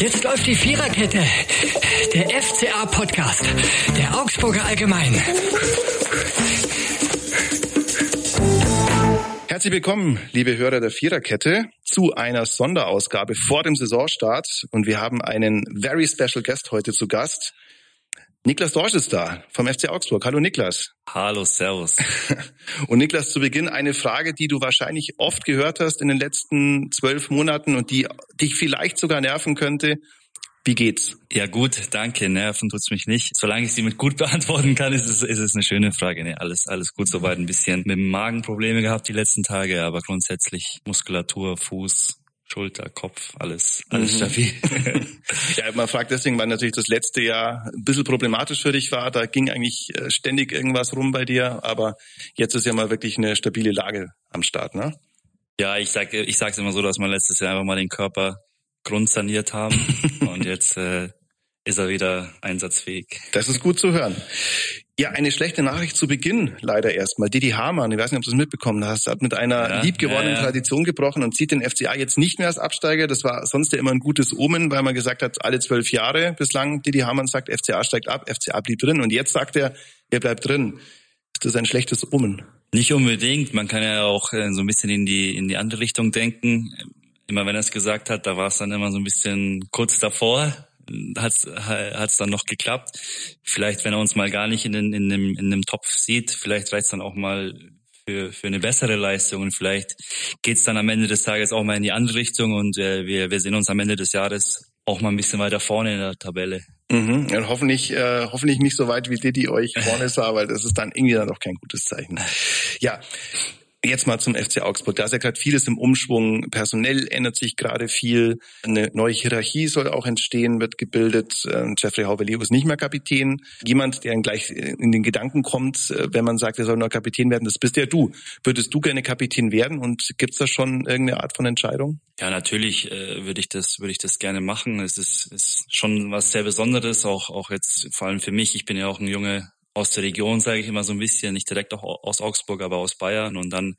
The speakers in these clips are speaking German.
Jetzt läuft die Viererkette. Der FCA-Podcast. Der Augsburger Allgemein. Herzlich willkommen, liebe Hörer der Viererkette, zu einer Sonderausgabe vor dem Saisonstart. Und wir haben einen very special Guest heute zu Gast. Niklas Dorsch ist da vom FC Augsburg. Hallo Niklas. Hallo, Servus. Und Niklas, zu Beginn eine Frage, die du wahrscheinlich oft gehört hast in den letzten zwölf Monaten und die dich vielleicht sogar nerven könnte. Wie geht's? Ja gut, danke. Nerven tut's mich nicht. Solange ich sie mit gut beantworten kann, ist es, ist es eine schöne Frage. Nee, alles, alles gut soweit. Ein bisschen mit dem Magen Probleme gehabt die letzten Tage, aber grundsätzlich Muskulatur, Fuß, Schulter, Kopf, alles, alles mhm. stabil. ja, man fragt deswegen, weil natürlich das letzte Jahr ein bisschen problematisch für dich war. Da ging eigentlich äh, ständig irgendwas rum bei dir, aber jetzt ist ja mal wirklich eine stabile Lage am Start, ne? Ja, ich sag, ich sag's immer so, dass wir letztes Jahr einfach mal den Körper grundsaniert haben und jetzt äh, ist er wieder einsatzfähig. Das ist gut zu hören. Ja, eine schlechte Nachricht zu Beginn leider erstmal. Didi Hamann, ich weiß nicht, ob du es mitbekommen hast, hat mit einer ja, liebgewordenen ja, ja. Tradition gebrochen und zieht den FCA jetzt nicht mehr als Absteiger. Das war sonst ja immer ein gutes Omen, weil man gesagt hat, alle zwölf Jahre bislang, Didi Hamann sagt, FCA steigt ab, FCA blieb drin und jetzt sagt er, er bleibt drin. Ist das ein schlechtes Omen? Nicht unbedingt. Man kann ja auch äh, so ein bisschen in die, in die andere Richtung denken. Immer wenn er es gesagt hat, da war es dann immer so ein bisschen kurz davor hat es dann noch geklappt. Vielleicht, wenn er uns mal gar nicht in, den, in, dem, in dem Topf sieht, vielleicht reicht es dann auch mal für, für eine bessere Leistung und vielleicht geht es dann am Ende des Tages auch mal in die andere Richtung und äh, wir, wir sehen uns am Ende des Jahres auch mal ein bisschen weiter vorne in der Tabelle. Mhm. Und hoffentlich, äh, hoffentlich nicht so weit wie Didi euch vorne sah, weil das ist dann irgendwie dann doch kein gutes Zeichen. Ja, Jetzt mal zum FC Augsburg. Da ist ja gerade vieles im Umschwung. Personell ändert sich gerade viel. Eine neue Hierarchie soll auch entstehen, wird gebildet. Ähm, Jeffrey Hauveleo ist nicht mehr Kapitän. Jemand, der gleich in den Gedanken kommt, äh, wenn man sagt, er soll nur Kapitän werden, das bist ja du. Würdest du gerne Kapitän werden und gibt's da schon irgendeine Art von Entscheidung? Ja, natürlich äh, würde ich das würde ich das gerne machen. Es ist, ist schon was sehr Besonderes, auch auch jetzt vor allem für mich. Ich bin ja auch ein junge aus der Region, sage ich immer so ein bisschen, nicht direkt auch aus Augsburg, aber aus Bayern. Und dann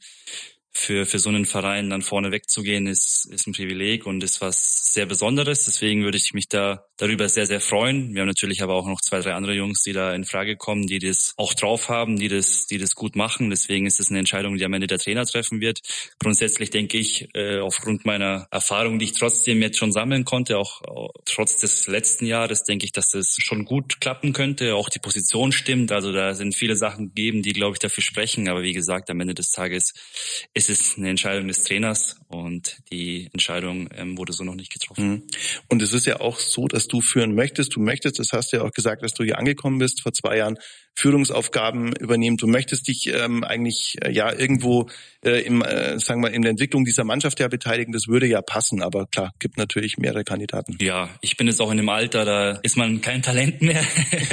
für, für so einen Verein dann vorne wegzugehen, ist, ist ein Privileg und ist was sehr Besonderes. Deswegen würde ich mich da darüber sehr, sehr freuen. Wir haben natürlich aber auch noch zwei, drei andere Jungs, die da in Frage kommen, die das auch drauf haben, die das, die das gut machen. Deswegen ist es eine Entscheidung, die am Ende der Trainer treffen wird. Grundsätzlich denke ich, äh, aufgrund meiner Erfahrung, die ich trotzdem jetzt schon sammeln konnte, auch, auch trotz des letzten Jahres, denke ich, dass das schon gut klappen könnte. Auch die Position stimmt. Also da sind viele Sachen gegeben, die, glaube ich, dafür sprechen. Aber wie gesagt, am Ende des Tages ist eine Entscheidung des Trainers und die Entscheidung ähm, wurde so noch nicht getroffen. Mhm. Und es ist ja auch so, dass du führen möchtest. Du möchtest, das hast du ja auch gesagt, dass du hier angekommen bist vor zwei Jahren, Führungsaufgaben übernehmen. Du möchtest dich ähm, eigentlich äh, ja irgendwo äh, im, äh, sagen wir, in der Entwicklung dieser Mannschaft ja beteiligen. Das würde ja passen, aber klar, gibt natürlich mehrere Kandidaten. Ja, ich bin jetzt auch in dem Alter, da ist man kein Talent mehr.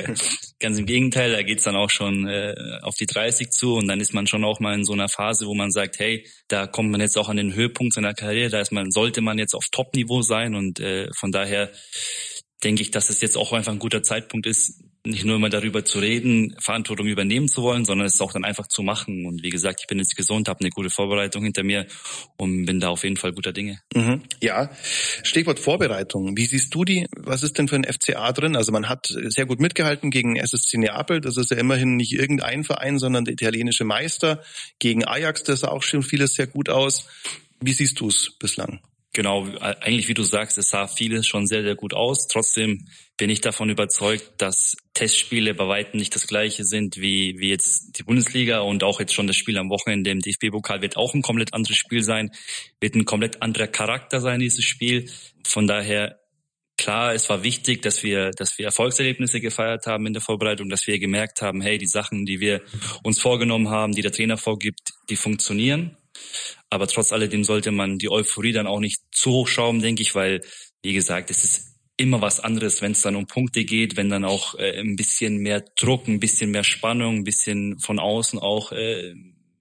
Ganz im Gegenteil, da geht's dann auch schon äh, auf die 30 zu und dann ist man schon auch mal in so einer Phase, wo man sagt, hey, da kommt man jetzt auch an den Höhepunkt seiner Karriere, da ist man, sollte man jetzt auf Top-Niveau sein und äh, von daher denke ich, dass es jetzt auch einfach ein guter Zeitpunkt ist, nicht nur immer darüber zu reden, Verantwortung übernehmen zu wollen, sondern es auch dann einfach zu machen. Und wie gesagt, ich bin jetzt gesund, habe eine gute Vorbereitung hinter mir und bin da auf jeden Fall guter Dinge. Mhm. Ja, Stichwort Vorbereitung. Wie siehst du die? Was ist denn für ein FCA drin? Also man hat sehr gut mitgehalten gegen SSC Neapel. Das ist ja immerhin nicht irgendein Verein, sondern der italienische Meister. Gegen Ajax, das sah auch schon vieles sehr gut aus. Wie siehst du es bislang? Genau, eigentlich wie du sagst, es sah vieles schon sehr, sehr gut aus. Trotzdem bin ich davon überzeugt, dass Testspiele bei weitem nicht das gleiche sind wie, wie jetzt die Bundesliga und auch jetzt schon das Spiel am Wochenende im DFB-Pokal wird auch ein komplett anderes Spiel sein, wird ein komplett anderer Charakter sein, dieses Spiel. Von daher, klar, es war wichtig, dass wir, dass wir Erfolgserlebnisse gefeiert haben in der Vorbereitung, dass wir gemerkt haben, hey, die Sachen, die wir uns vorgenommen haben, die der Trainer vorgibt, die funktionieren. Aber trotz alledem sollte man die Euphorie dann auch nicht zu hoch schrauben, denke ich, weil, wie gesagt, es ist immer was anderes, wenn es dann um Punkte geht, wenn dann auch äh, ein bisschen mehr Druck, ein bisschen mehr Spannung, ein bisschen von außen auch äh,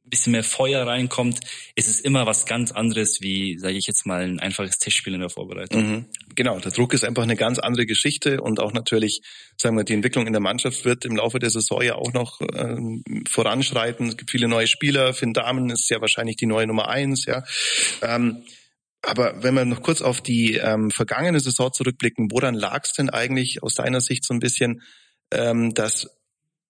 ein bisschen mehr Feuer reinkommt, ist es immer was ganz anderes wie, sage ich jetzt mal, ein einfaches Testspiel in der Vorbereitung. Mhm. Genau, der Druck ist einfach eine ganz andere Geschichte und auch natürlich, sagen wir, die Entwicklung in der Mannschaft wird im Laufe der Saison ja auch noch ähm, voranschreiten. Es gibt viele neue Spieler. Finn Dahmen ist ja wahrscheinlich die neue Nummer eins, ja. Ähm, Aber wenn wir noch kurz auf die ähm, vergangene Saison zurückblicken, woran lag es denn eigentlich aus deiner Sicht so ein bisschen, ähm, dass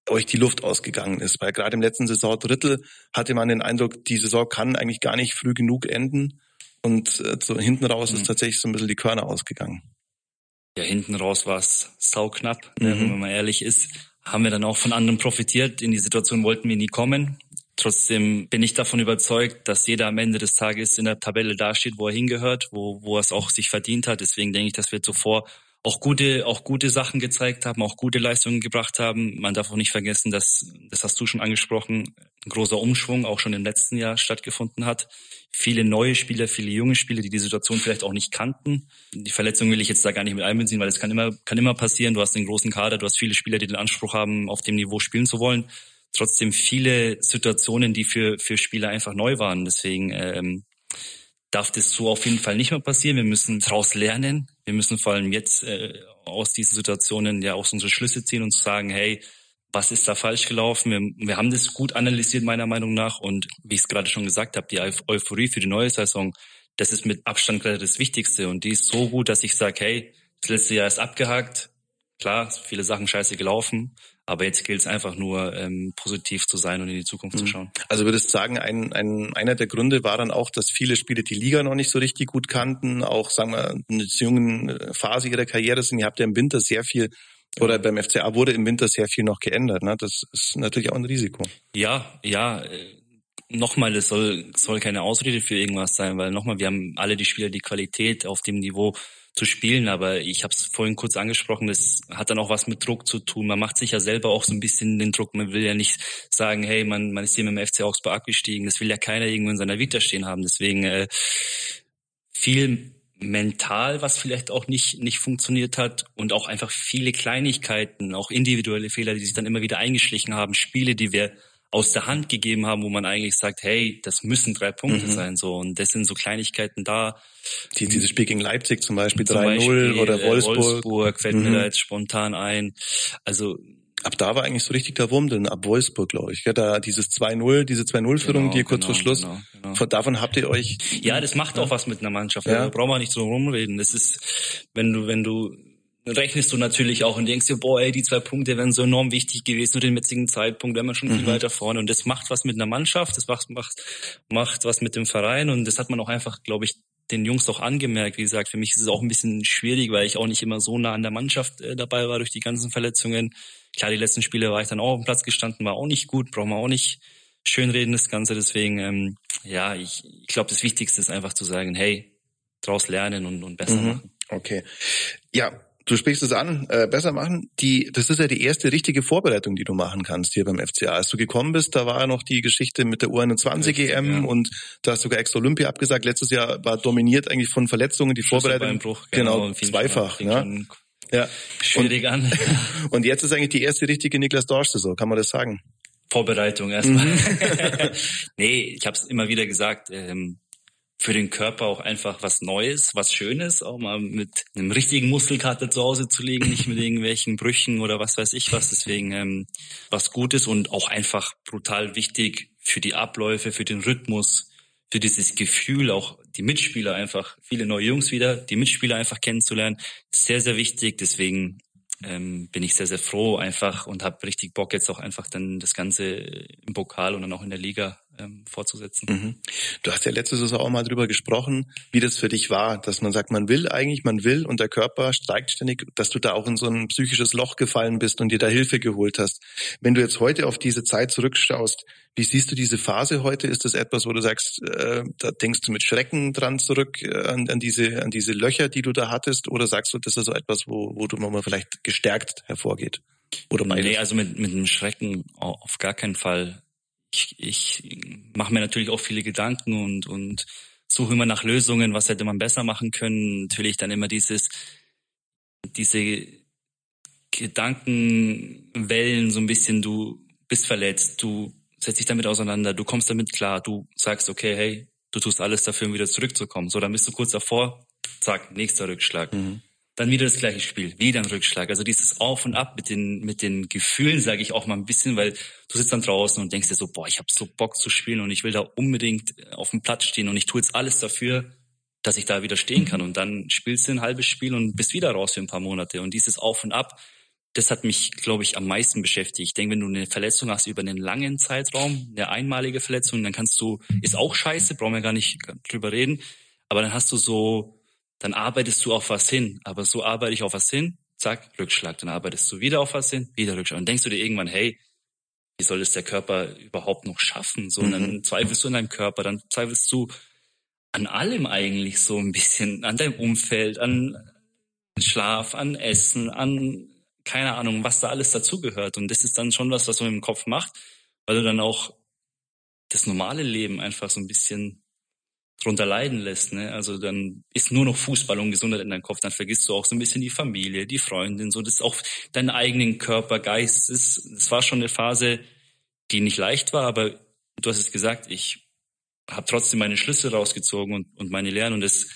euch die Luft ausgegangen ist? Weil gerade im letzten Saisondrittel hatte man den Eindruck, die Saison kann eigentlich gar nicht früh genug enden. Und äh, so hinten raus mhm. ist tatsächlich so ein bisschen die Körner ausgegangen. Ja, hinten raus war es sauknapp, ne, mhm. wenn man ehrlich ist. Haben wir dann auch von anderen profitiert. In die Situation wollten wir nie kommen. Trotzdem bin ich davon überzeugt, dass jeder am Ende des Tages in der Tabelle dasteht, wo er hingehört, wo, wo er es auch sich verdient hat. Deswegen denke ich, dass wir zuvor auch gute, auch gute Sachen gezeigt haben, auch gute Leistungen gebracht haben. Man darf auch nicht vergessen, dass, das hast du schon angesprochen, ein großer Umschwung auch schon im letzten Jahr stattgefunden hat. Viele neue Spieler, viele junge Spieler, die die Situation vielleicht auch nicht kannten. Die Verletzung will ich jetzt da gar nicht mit einbeziehen, weil es kann immer, kann immer passieren. Du hast einen großen Kader, du hast viele Spieler, die den Anspruch haben, auf dem Niveau spielen zu wollen. Trotzdem viele Situationen, die für, für Spieler einfach neu waren. Deswegen, ähm, darf das so auf jeden Fall nicht mehr passieren. Wir müssen daraus lernen. Wir müssen vor allem jetzt äh, aus diesen Situationen ja auch unsere Schlüsse ziehen und sagen, hey, was ist da falsch gelaufen? Wir, wir haben das gut analysiert, meiner Meinung nach. Und wie ich es gerade schon gesagt habe, die Euphorie für die neue Saison, das ist mit Abstand gerade das Wichtigste. Und die ist so gut, dass ich sage, hey, das letzte Jahr ist abgehakt. Klar, viele Sachen scheiße gelaufen, aber jetzt gilt es einfach nur, ähm, positiv zu sein und in die Zukunft mhm. zu schauen. Also würdest du sagen, ein, ein, einer der Gründe war dann auch, dass viele Spieler die Liga noch nicht so richtig gut kannten, auch sagen wir in der jungen äh, Phase ihrer Karriere sind. Ihr habt ja im Winter sehr viel oder beim FCA wurde im Winter sehr viel noch geändert. Ne? Das ist natürlich auch ein Risiko. Ja, ja. Äh, nochmal, es soll, soll keine Ausrede für irgendwas sein, weil nochmal, wir haben alle die Spieler die Qualität auf dem Niveau, zu spielen. Aber ich habe es vorhin kurz angesprochen, das hat dann auch was mit Druck zu tun. Man macht sich ja selber auch so ein bisschen den Druck. Man will ja nicht sagen, hey, man, man ist hier mit dem FC Augsburg abgestiegen. Das will ja keiner irgendwo in seiner Vita stehen haben. Deswegen äh, viel mental, was vielleicht auch nicht, nicht funktioniert hat und auch einfach viele Kleinigkeiten, auch individuelle Fehler, die sich dann immer wieder eingeschlichen haben, Spiele, die wir aus der Hand gegeben haben, wo man eigentlich sagt, hey, das müssen drei Punkte mhm. sein, so. Und das sind so Kleinigkeiten da. Die, dieses Spiel gegen Leipzig zum Beispiel 3-0 oder äh, Wolfsburg. Wolfsburg fällt mhm. mir da jetzt spontan ein. Also, Ab da war eigentlich so richtig der Wurm, denn ab Wolfsburg, glaube ich. Ja, da dieses 2-0, diese 2-0-Führung, genau, die kurz genau, vor Schluss. Genau, genau. Von, davon habt ihr euch. Ja, das macht ja. auch was mit einer Mannschaft. Ja. Da brauchen wir nicht so rumreden. Das ist, wenn du, wenn du rechnest du natürlich auch und denkst dir, boah, ey, die zwei Punkte wären so enorm wichtig gewesen zu dem jetzigen Zeitpunkt, wären wir schon viel mhm. weiter vorne. Und das macht was mit einer Mannschaft, das macht, macht, macht was mit dem Verein und das hat man auch einfach, glaube ich, den Jungs auch angemerkt. Wie gesagt, für mich ist es auch ein bisschen schwierig, weil ich auch nicht immer so nah an der Mannschaft äh, dabei war durch die ganzen Verletzungen. Klar, die letzten Spiele war ich dann auch auf dem Platz gestanden, war auch nicht gut, brauchen wir auch nicht schönreden, das Ganze. Deswegen, ähm, ja, ich, ich glaube, das Wichtigste ist einfach zu sagen, hey, draus lernen und, und besser mhm. machen. Okay. Ja, Du sprichst es an, äh, besser machen. Die, das ist ja die erste richtige Vorbereitung, die du machen kannst hier beim FCA. Als du gekommen bist, da war ja noch die Geschichte mit der U21 EM ja. und da hast du sogar extra Olympia abgesagt. Letztes Jahr war dominiert eigentlich von Verletzungen die Vorbereitung. Genau, genau zweifach. Ja. ja. Schwierig und, an. und jetzt ist eigentlich die erste richtige Niklas Dorsch-Saison, kann man das sagen? Vorbereitung erstmal. Mhm. nee, ich habe es immer wieder gesagt. Ähm, für den Körper auch einfach was Neues, was Schönes, auch mal mit einem richtigen Muskelkater zu Hause zu liegen, nicht mit irgendwelchen Brüchen oder was weiß ich was. Deswegen ähm, was Gutes und auch einfach brutal wichtig für die Abläufe, für den Rhythmus, für dieses Gefühl, auch die Mitspieler einfach, viele neue Jungs wieder, die Mitspieler einfach kennenzulernen, sehr, sehr wichtig. Deswegen ähm, bin ich sehr, sehr froh einfach und habe richtig Bock jetzt auch einfach dann das Ganze im Pokal und dann auch in der Liga ähm, fortzusetzen. Mhm. Du hast ja letzte Saison auch mal drüber gesprochen, wie das für dich war, dass man sagt, man will eigentlich, man will und der Körper streikt ständig, dass du da auch in so ein psychisches Loch gefallen bist und dir da Hilfe geholt hast. Wenn du jetzt heute auf diese Zeit zurückschaust, wie siehst du diese Phase heute? Ist das etwas, wo du sagst, äh, da denkst du mit Schrecken dran zurück äh, an, an, diese, an diese Löcher, die du da hattest? Oder sagst du, das ist so etwas, wo, wo du mal vielleicht gestärkt hervorgeht? Oder beides? Nee, also mit, mit dem Schrecken auf gar keinen Fall ich, ich mache mir natürlich auch viele Gedanken und, und suche immer nach Lösungen, was hätte man besser machen können. Natürlich dann immer dieses, diese Gedankenwellen so ein bisschen, du bist verletzt, du setzt dich damit auseinander, du kommst damit klar, du sagst, okay, hey, du tust alles dafür, um wieder zurückzukommen. So, dann bist du kurz davor, zack, nächster Rückschlag. Mhm dann wieder das gleiche Spiel, wieder ein Rückschlag. Also dieses Auf und Ab mit den mit den Gefühlen, sage ich auch mal ein bisschen, weil du sitzt dann draußen und denkst dir so, boah, ich habe so Bock zu spielen und ich will da unbedingt auf dem Platz stehen und ich tue jetzt alles dafür, dass ich da wieder stehen kann. Und dann spielst du ein halbes Spiel und bist wieder raus für ein paar Monate. Und dieses Auf und Ab, das hat mich, glaube ich, am meisten beschäftigt. Ich denke, wenn du eine Verletzung hast über einen langen Zeitraum, eine einmalige Verletzung, dann kannst du, ist auch scheiße, brauchen wir gar nicht drüber reden, aber dann hast du so, dann arbeitest du auf was hin. Aber so arbeite ich auf was hin, zack, Rückschlag. Dann arbeitest du wieder auf was hin, wieder Rückschlag. Und denkst du dir irgendwann, hey, wie soll es der Körper überhaupt noch schaffen? So, und dann mhm. zweifelst du an deinem Körper, dann zweifelst du an allem eigentlich so ein bisschen, an deinem Umfeld, an Schlaf, an Essen, an keine Ahnung, was da alles dazugehört. Und das ist dann schon was, was man im Kopf macht, weil du dann auch das normale Leben einfach so ein bisschen drunter leiden lässt. Ne? Also dann ist nur noch Fußball und Gesundheit in deinem Kopf, dann vergisst du auch so ein bisschen die Familie, die Freundin, so das ist auch deinen eigenen Körper, Geist. Es, es war schon eine Phase, die nicht leicht war, aber du hast es gesagt, ich habe trotzdem meine Schlüsse rausgezogen und, und meine Lehren und das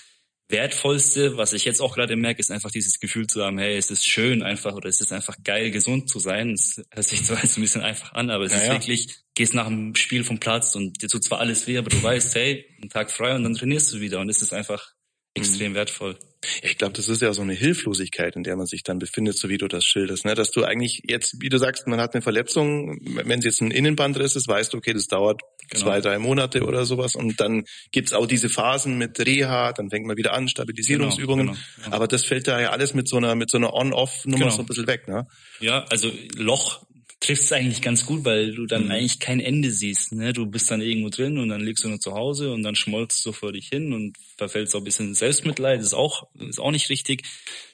Wertvollste, was ich jetzt auch gerade merke, ist einfach dieses Gefühl zu haben, hey, es ist schön einfach oder es ist einfach geil, gesund zu sein. Es hört sich zwar jetzt ein bisschen einfach an, aber es ja, ist ja. wirklich, gehst nach dem Spiel vom Platz und dir tut zwar alles weh, aber du weißt, hey, ein Tag frei und dann trainierst du wieder und es ist einfach extrem mhm. wertvoll. Ich glaube, das ist ja so eine Hilflosigkeit, in der man sich dann befindet, so wie du das schilderst, ne? dass du eigentlich jetzt, wie du sagst, man hat eine Verletzung, wenn es jetzt ein Innenbandriss ist, weißt du, okay, das dauert genau. zwei, drei Monate oder sowas und dann gibt's auch diese Phasen mit Reha, dann fängt man wieder an, Stabilisierungsübungen, genau, genau, aber das fällt da ja alles mit so einer mit so einer On-Off-Nummer genau. so ein bisschen weg. Ne? Ja, also Loch trifft es eigentlich ganz gut, weil du dann mhm. eigentlich kein Ende siehst. Ne? Du bist dann irgendwo drin und dann liegst du nur zu Hause und dann schmolzt du vor dich hin und verfällst auch ein bisschen Selbstmitleid. Das ist auch, ist auch nicht richtig.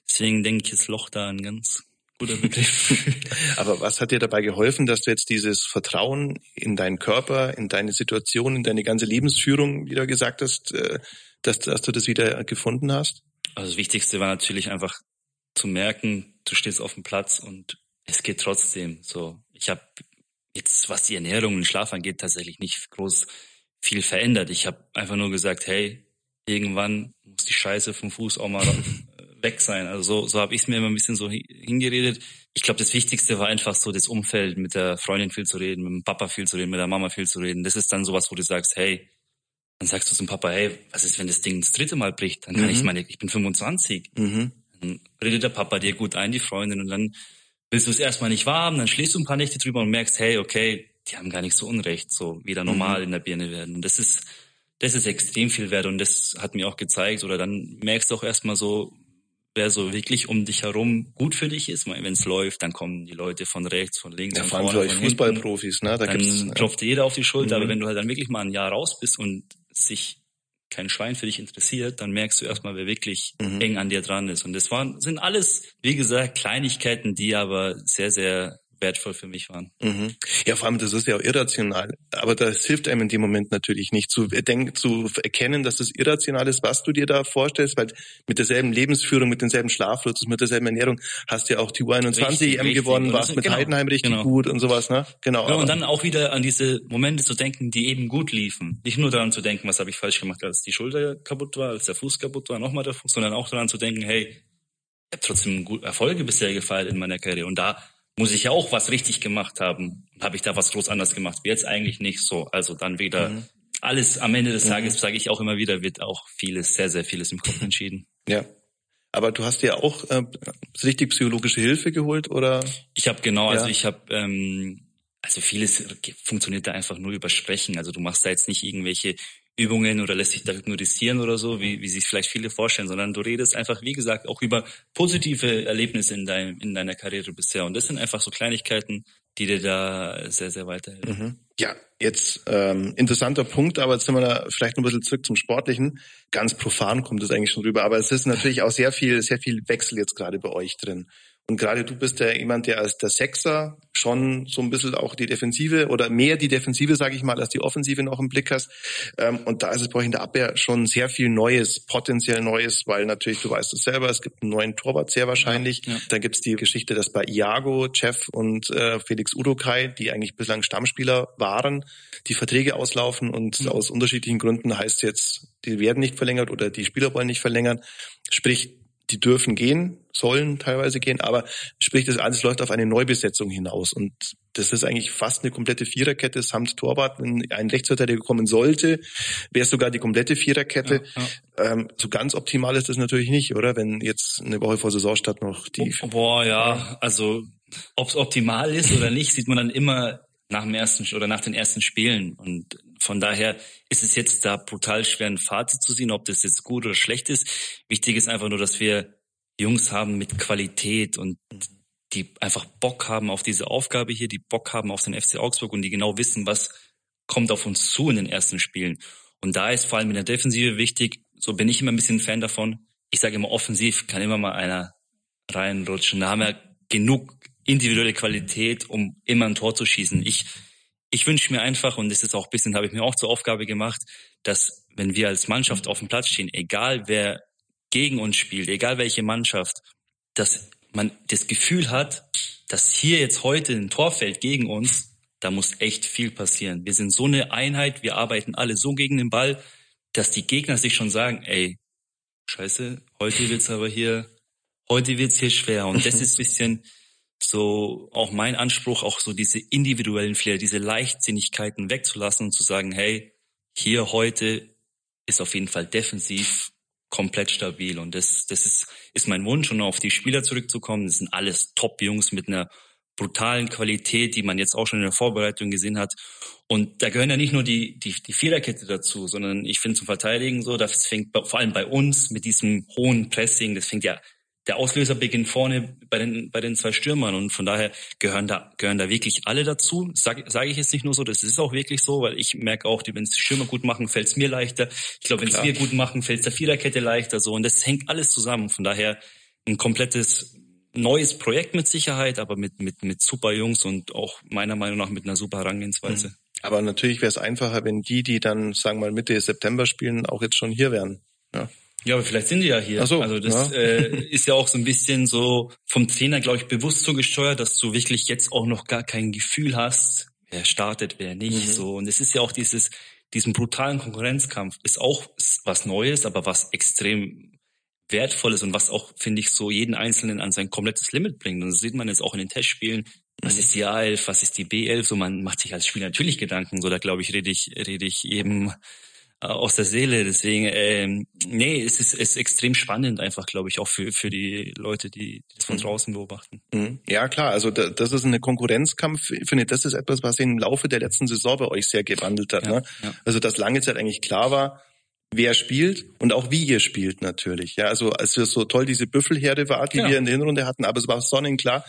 Deswegen denke ich, ist Loch da ein ganz guter Begriff. Aber was hat dir dabei geholfen, dass du jetzt dieses Vertrauen in deinen Körper, in deine Situation, in deine ganze Lebensführung, wie du gesagt hast, äh, dass, dass du das wieder gefunden hast? Also das Wichtigste war natürlich einfach zu merken, du stehst auf dem Platz und es geht trotzdem. So, ich habe jetzt, was die Ernährung und den Schlaf angeht, tatsächlich nicht groß viel verändert. Ich habe einfach nur gesagt, hey, irgendwann muss die Scheiße vom Fuß auch mal weg sein. Also so, so habe ich es mir immer ein bisschen so hingeredet. Ich glaube, das Wichtigste war einfach so das Umfeld, mit der Freundin viel zu reden, mit dem Papa viel zu reden, mit der Mama viel zu reden. Das ist dann sowas, wo du sagst, hey, dann sagst du zum Papa, hey, was ist, wenn das Ding das dritte Mal bricht? Dann kann mhm. ich meine, ich bin 25. Mhm. Dann redet der Papa dir gut ein, die Freundin, und dann willst du es erstmal nicht wahrhaben, dann schläfst du ein paar Nächte drüber und merkst, hey, okay, die haben gar nicht so Unrecht, so wieder normal mhm. in der Birne werden. Und das ist, das ist extrem viel wert und das hat mir auch gezeigt. Oder dann merkst du auch erstmal so, wer so wirklich um dich herum gut für dich ist. Wenn es läuft, dann kommen die Leute von rechts, von links, ja, von vorne, von Fußballprofis, ne? Da dann gibt's, klopft jeder auf die Schulter. Mhm. Aber wenn du halt dann wirklich mal ein Jahr raus bist und sich kein Schwein für dich interessiert, dann merkst du erstmal, wer wirklich mhm. eng an dir dran ist. Und das waren, sind alles, wie gesagt, Kleinigkeiten, die aber sehr, sehr wertvoll für mich waren. Mhm. Ja, vor allem, das ist ja auch irrational. Aber das hilft einem in dem Moment natürlich nicht zu, denken, zu erkennen, dass das irrational ist, was du dir da vorstellst, weil mit derselben Lebensführung, mit denselben Schlafrhythmus, mit derselben Ernährung hast du ja auch die U21 EM gewonnen, warst mit genau, Heidenheim richtig genau. gut und sowas, ne? Genau. Ja, und dann auch wieder an diese Momente zu denken, die eben gut liefen. Nicht nur daran zu denken, was habe ich falsch gemacht, als die Schulter kaputt war, als der Fuß kaputt war, nochmal der Fuß, sondern auch daran zu denken, hey, ich habe trotzdem Erfolge bisher gefeiert in meiner Karriere. Und da muss ich ja auch was richtig gemacht haben. Habe ich da was groß anders gemacht? Jetzt eigentlich nicht so. Also dann wieder mhm. alles am Ende des mhm. Tages, mhm. sage ich auch immer wieder, wird auch vieles, sehr, sehr vieles im Kopf entschieden. Ja. Aber du hast dir auch äh, richtig psychologische Hilfe geholt, oder? Ich habe genau, also ja. also ich habe ähm, also vieles funktioniert da einfach nur über Sprechen. Also du machst da jetzt nicht irgendwelche Übungen oder lässt sich da hypnotisieren oder so, wie, wie sich vielleicht viele vorstellen, sondern du redest einfach, wie gesagt, auch über positive Erlebnisse in, dein, in deiner Karriere bisher. Und das sind einfach so Kleinigkeiten, die dir da sehr, sehr weiterhelfen. Mhm. Ja, jetzt ähm, interessanter Punkt, aber jetzt sind wir da vielleicht ein bisschen zurück zum Sportlichen. Ganz profan kommt es eigentlich schon rüber, aber es ist natürlich auch sehr viel, sehr viel Wechsel jetzt gerade bei euch drin. Und gerade du bist ja jemand, der als der Sechser schon so ein bisschen auch die Defensive oder mehr die Defensive, sage ich mal, als die Offensive noch im Blick hast. Ähm, und da ist es bei euch in der Abwehr schon sehr viel Neues, potenziell Neues, weil natürlich, du weißt es selber, es gibt einen neuen Torwart sehr wahrscheinlich. Ja, ja. Dann gibt es die Geschichte, dass bei Iago, Jeff und äh, Felix Udokai, die eigentlich bislang Stammspieler waren, die Verträge auslaufen und mhm. aus unterschiedlichen Gründen heißt jetzt, die werden nicht verlängert oder die Spieler wollen nicht verlängern. Sprich, die dürfen gehen, sollen teilweise gehen, aber sprich, das alles läuft auf eine Neubesetzung hinaus. Und das ist eigentlich fast eine komplette Viererkette samt Torwart. Wenn ein Rechtsverteidiger kommen sollte, wäre es sogar die komplette Viererkette. Ja, ja. Ähm, so ganz optimal ist das natürlich nicht, oder? Wenn jetzt eine Woche vor Saisonstart noch die... Boah, ja, also ob es optimal ist oder nicht, sieht man dann immer nach dem ersten oder nach den ersten Spielen. Und von daher ist es jetzt da brutal schwer, ein Fazit zu sehen, ob das jetzt gut oder schlecht ist. Wichtig ist einfach nur, dass wir Jungs haben mit Qualität und die einfach Bock haben auf diese Aufgabe hier, die Bock haben auf den FC Augsburg und die genau wissen, was kommt auf uns zu in den ersten Spielen. Und da ist vor allem in der Defensive wichtig, so bin ich immer ein bisschen Fan davon. Ich sage immer, offensiv kann immer mal einer reinrutschen. Da haben wir genug individuelle Qualität, um immer ein Tor zu schießen. Ich, ich wünsche mir einfach, und das ist auch ein bisschen, habe ich mir auch zur Aufgabe gemacht, dass wenn wir als Mannschaft auf dem Platz stehen, egal wer gegen uns spielt, egal welche Mannschaft, dass man das Gefühl hat, dass hier jetzt heute ein Tor fällt gegen uns, da muss echt viel passieren. Wir sind so eine Einheit, wir arbeiten alle so gegen den Ball, dass die Gegner sich schon sagen, ey, scheiße, heute wird's aber hier, heute wird's hier schwer. Und das ist bisschen, so auch mein Anspruch, auch so diese individuellen Flair, diese Leichtsinnigkeiten wegzulassen und zu sagen, hey, hier heute ist auf jeden Fall defensiv komplett stabil und das, das ist, ist mein Wunsch und auf die Spieler zurückzukommen. Das sind alles Top-Jungs mit einer brutalen Qualität, die man jetzt auch schon in der Vorbereitung gesehen hat. Und da gehören ja nicht nur die, die, die Viererkette dazu, sondern ich finde zum Verteidigen so, das fängt vor allem bei uns mit diesem hohen Pressing, das fängt ja der Auslöser beginnt vorne bei den, bei den zwei Stürmern und von daher gehören da, gehören da wirklich alle dazu. Sage sag ich jetzt nicht nur so, das ist auch wirklich so, weil ich merke auch, wenn es die Stürmer gut machen, fällt es mir leichter. Ich glaube, wenn es wir gut machen, fällt es der Viererkette leichter so und das hängt alles zusammen. Von daher ein komplettes neues Projekt mit Sicherheit, aber mit, mit, mit super Jungs und auch meiner Meinung nach mit einer super Herangehensweise. Mhm. Aber natürlich wäre es einfacher, wenn die, die dann, sagen wir mal, Mitte September spielen, auch jetzt schon hier wären. Ja. Ja, aber vielleicht sind die ja hier. Ach so, also das ja. äh, ist ja auch so ein bisschen so vom Trainer, glaube ich, bewusst so gesteuert, dass du wirklich jetzt auch noch gar kein Gefühl hast, wer startet, wer nicht. Mhm. So und es ist ja auch dieses diesen brutalen Konkurrenzkampf ist auch was Neues, aber was extrem wertvolles und was auch finde ich so jeden Einzelnen an sein komplettes Limit bringt. Und das sieht man jetzt auch in den Testspielen. Was mhm. ist die A11, was ist die B11? So man macht sich als Spieler natürlich Gedanken. So da glaube ich rede ich rede ich eben aus der Seele. Deswegen, ähm, nee, es ist, es ist extrem spannend einfach, glaube ich, auch für, für die Leute, die das von mhm. draußen beobachten. Mhm. Ja, klar. Also da, das ist eine Konkurrenzkampf. Ich finde, das ist etwas, was im Laufe der letzten Saison bei euch sehr gewandelt hat. Ja, ne? Ja. Also dass lange Zeit eigentlich klar war, wer spielt und auch wie ihr spielt natürlich. Ja, also als wir so toll diese Büffelherde war, die ja. wir in der Hinrunde hatten, aber es war sonnenklar,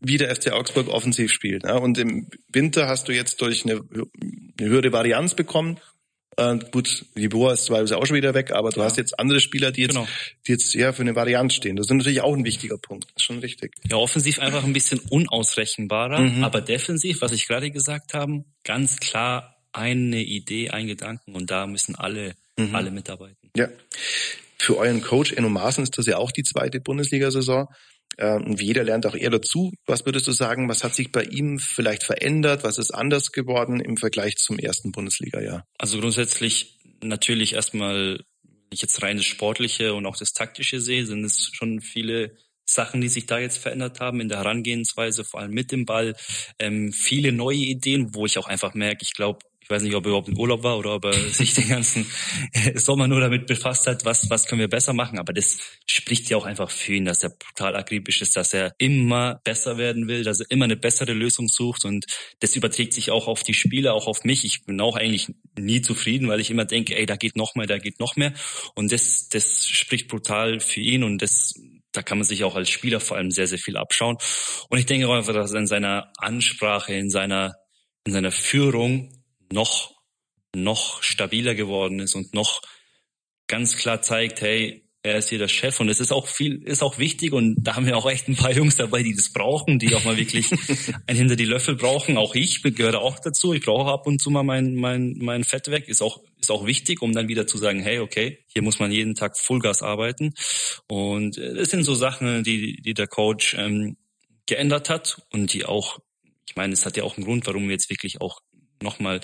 wie der FC Augsburg offensiv spielt. Ja? Und im Winter hast du jetzt durch eine, eine höhere Varianz bekommen äh, gut, die Boa ist zwar auch schon wieder weg, aber du ja. hast jetzt andere Spieler, die jetzt, genau. die jetzt eher für eine Variante stehen. Das ist natürlich auch ein wichtiger Punkt. Das ist schon richtig. Ja, offensiv einfach ein bisschen unausrechenbarer, mhm. aber defensiv, was ich gerade gesagt habe, ganz klar eine Idee, ein Gedanken und da müssen alle, mhm. alle mitarbeiten. Ja. Für euren Coach Enno Maaßen ist das ja auch die zweite Bundesliga-Saison. Ähm, jeder lernt auch eher dazu. Was würdest du sagen, was hat sich bei ihm vielleicht verändert? Was ist anders geworden im Vergleich zum ersten Bundesliga-Jahr? Also grundsätzlich natürlich erstmal, wenn ich jetzt rein das Sportliche und auch das Taktische sehe, sind es schon viele Sachen, die sich da jetzt verändert haben in der Herangehensweise, vor allem mit dem Ball. Ähm, viele neue Ideen, wo ich auch einfach merke, ich glaube, ich weiß nicht, ob er überhaupt im Urlaub war oder ob er sich den ganzen Sommer nur damit befasst hat, was, was können wir besser machen. Aber das spricht ja auch einfach für ihn, dass er brutal akribisch ist, dass er immer besser werden will, dass er immer eine bessere Lösung sucht. Und das überträgt sich auch auf die Spieler, auch auf mich. Ich bin auch eigentlich nie zufrieden, weil ich immer denke, ey, da geht noch mehr, da geht noch mehr. Und das, das spricht brutal für ihn und das da kann man sich auch als Spieler vor allem sehr, sehr viel abschauen. Und ich denke auch einfach, dass er in seiner Ansprache, in seiner, in seiner Führung noch, noch stabiler geworden ist und noch ganz klar zeigt, hey, er ist hier der Chef und es ist auch viel, ist auch wichtig und da haben wir auch echt ein paar Jungs dabei, die das brauchen, die auch mal wirklich ein hinter die Löffel brauchen. Auch ich gehöre auch dazu. Ich brauche ab und zu mal mein, mein, mein Fett weg. Ist auch, ist auch wichtig, um dann wieder zu sagen, hey, okay, hier muss man jeden Tag Vollgas arbeiten. Und äh, das sind so Sachen, die, die der Coach ähm, geändert hat und die auch, ich meine, es hat ja auch einen Grund, warum wir jetzt wirklich auch nochmal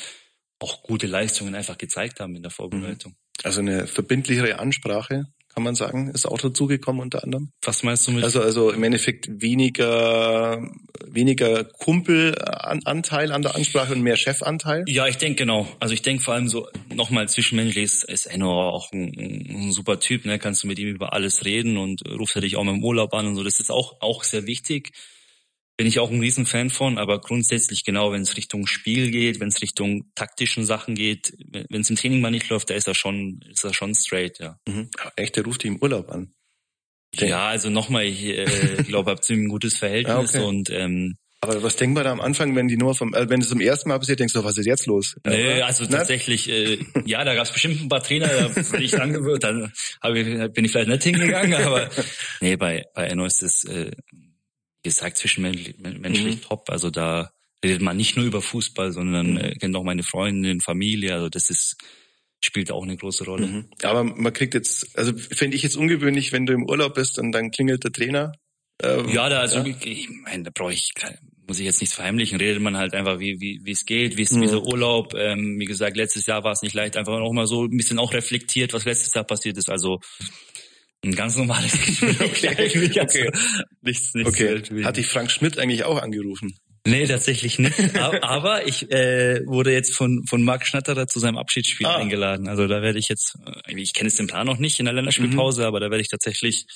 auch gute Leistungen einfach gezeigt haben in der Vorbereitung. Also eine verbindlichere Ansprache, kann man sagen, ist auch dazugekommen unter anderem. Was meinst du mit? Also, also im Endeffekt weniger, weniger Kumpelanteil an der Ansprache und mehr Chefanteil? Ja, ich denke genau. Also ich denke vor allem so, nochmal zwischenmenschlich ist, ist Enno auch ein, ein, super Typ, ne? Kannst du mit ihm über alles reden und ruft er dich auch mal im Urlaub an und so. Das ist auch, auch sehr wichtig bin ich auch ein Riesenfan von, aber grundsätzlich genau, wenn es Richtung Spiel geht, wenn es Richtung taktischen Sachen geht, wenn es im Training mal nicht läuft, da ist er schon, ist er schon straight, ja. Mhm. Echt, der ruft dich im Urlaub an. Ja, also nochmal, ich äh, glaube, habe ziemlich ein gutes Verhältnis ah, okay. und ähm, aber was denkt man da am Anfang, wenn die Nummer vom, äh, wenn es zum ersten Mal passiert, denkst du, was ist jetzt los? Nee, also Na? tatsächlich, äh, ja, da gab es bestimmt ein paar Trainer, da bin ich angewöhnt, dann hab ich, bin ich vielleicht nicht hingegangen, aber nee, bei, bei Enno ist es äh, gesagt, zwischenmenschlich mhm. top. Also da redet man nicht nur über Fußball, sondern mhm. äh, kennt auch meine Freundin, Familie. Also das ist spielt auch eine große Rolle. Mhm. Aber man kriegt jetzt, also finde ich jetzt ungewöhnlich, wenn du im Urlaub bist und dann klingelt der Trainer. Ähm, ja, da also ja. ich meine, da brauche ich muss ich jetzt nichts verheimlichen, redet man halt einfach, wie wie wie es geht, wie es mhm. wie so Urlaub. Ähm, wie gesagt, letztes Jahr war es nicht leicht, einfach noch mal so ein bisschen auch reflektiert, was letztes Jahr passiert ist. Also ein ganz normales Gespräch. okay. okay. Nichts, nichts okay. Hat dich Frank Schmidt eigentlich auch angerufen? Nee, tatsächlich nicht. Aber ich äh, wurde jetzt von von Marc Schnatterer zu seinem Abschiedsspiel ah. eingeladen. Also da werde ich jetzt, äh, ich kenne jetzt den Plan noch nicht in der Länderspielpause, mhm. aber da werde ich tatsächlich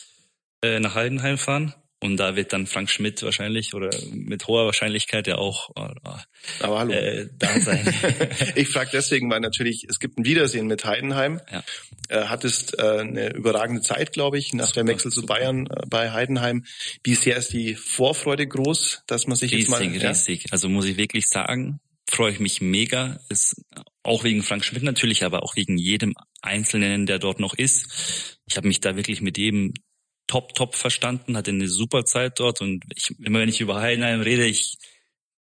äh, nach Heidenheim fahren. Und da wird dann Frank Schmidt wahrscheinlich oder mit hoher Wahrscheinlichkeit ja auch äh, Aber hallo. Äh, da sein. ich frage deswegen, weil natürlich, es gibt ein Wiedersehen mit Heidenheim. Ja. Äh, hattest äh, eine überragende Zeit, glaube ich, nach super, der Wechsel zu Bayern äh, bei Heidenheim. Wie sehr ist die Vorfreude groß, dass man sich riesig, jetzt mal... Riesig, riesig. Also muss ich wirklich sagen, freue ich mich mega. Ist auch wegen Frank Schmidt natürlich, aber auch wegen jedem Einzelnen, der dort noch ist. Ich habe mich da wirklich mit jedem top, top verstanden, hatte eine super Zeit dort und ich, immer wenn ich über Heidenheim rede, ich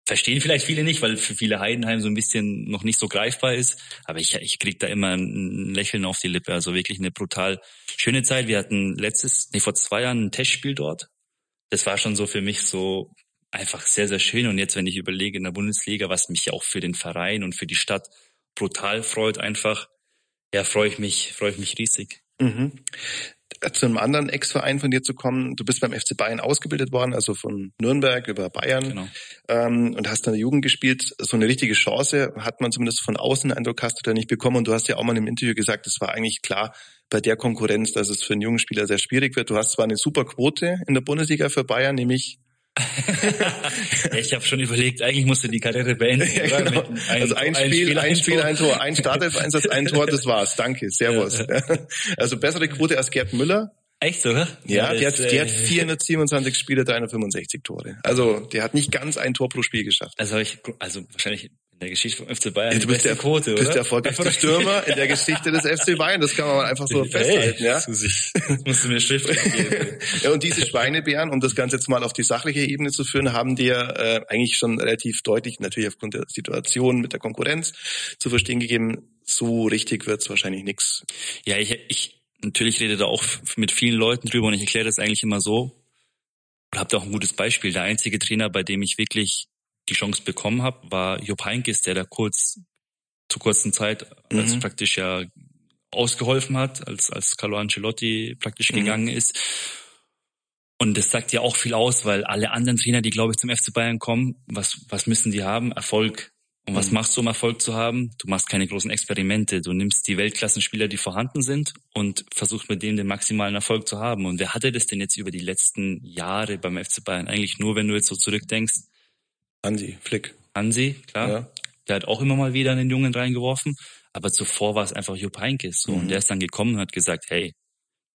verstehen vielleicht viele nicht, weil für viele Heidenheim so ein bisschen noch nicht so greifbar ist. Aber ich, ich krieg da immer ein Lächeln auf die Lippe. Also wirklich eine brutal schöne Zeit. Wir hatten letztes, nee, vor zwei Jahren ein Testspiel dort. Das war schon so für mich so einfach sehr, sehr schön. Und jetzt, wenn ich überlege in der Bundesliga, was mich auch für den Verein und für die Stadt brutal freut, einfach, ja, freue ich mich, freue ich mich riesig. Mhm zu einem anderen Ex-Verein von dir zu kommen. Du bist beim FC Bayern ausgebildet worden, also von Nürnberg über Bayern genau. ähm, und hast dann der Jugend gespielt. So eine richtige Chance hat man zumindest von außen Eindruck hast du da nicht bekommen. Und du hast ja auch mal im Interview gesagt, es war eigentlich klar bei der Konkurrenz, dass es für einen jungen Spieler sehr schwierig wird. Du hast zwar eine super Quote in der Bundesliga für Bayern, nämlich ich habe schon überlegt, eigentlich musste die Karriere beenden. Ja, genau. ein, also ein, ein Spiel, Spiel, ein Spiel, ein Tor, ein Startelf-Einsatz, ein Tor, das war's. Danke, Servus. Ja. Also bessere Quote als Gerd Müller. Echt, oder? Ja, ja der, hat, der hat 427 äh, Spiele, 365 Tore. Also der hat nicht ganz ein Tor pro Spiel geschafft. Also ich, also wahrscheinlich in der Geschichte vom FC Bayern. Ja, du bist der, Quote, bist der erfolgreichste Stürmer in der Geschichte des FC Bayern. Das kann man einfach so hey, festhalten. Ja? Das musst du mir schriftlich geben. ja, und diese Schweinebären, um das Ganze jetzt mal auf die sachliche Ebene zu führen, haben dir äh, eigentlich schon relativ deutlich, natürlich aufgrund der Situation mit der Konkurrenz, zu verstehen gegeben, so richtig wird's wahrscheinlich nix. Ja, ich, ich natürlich rede da auch mit vielen Leuten drüber und ich erkläre das eigentlich immer so. Und habe da auch ein gutes Beispiel. Der einzige Trainer, bei dem ich wirklich die Chance bekommen habe, war Jupp Heinkes, der da kurz zur kurzen Zeit mhm. als praktisch ja ausgeholfen hat, als als Carlo Ancelotti praktisch mhm. gegangen ist. Und das sagt ja auch viel aus, weil alle anderen Trainer, die glaube ich zum FC Bayern kommen, was was müssen die haben? Erfolg. Und was mhm. machst du, um Erfolg zu haben? Du machst keine großen Experimente. Du nimmst die Weltklassenspieler, die vorhanden sind und versuchst mit denen den maximalen Erfolg zu haben. Und wer hatte das denn jetzt über die letzten Jahre beim FC Bayern? Eigentlich nur, wenn du jetzt so zurückdenkst, Hansi Flick. Hansi, klar. Ja. Der hat auch immer mal wieder einen Jungen reingeworfen. Aber zuvor war es einfach Jupp Heynckes. So. Mhm. Und der ist dann gekommen und hat gesagt, hey,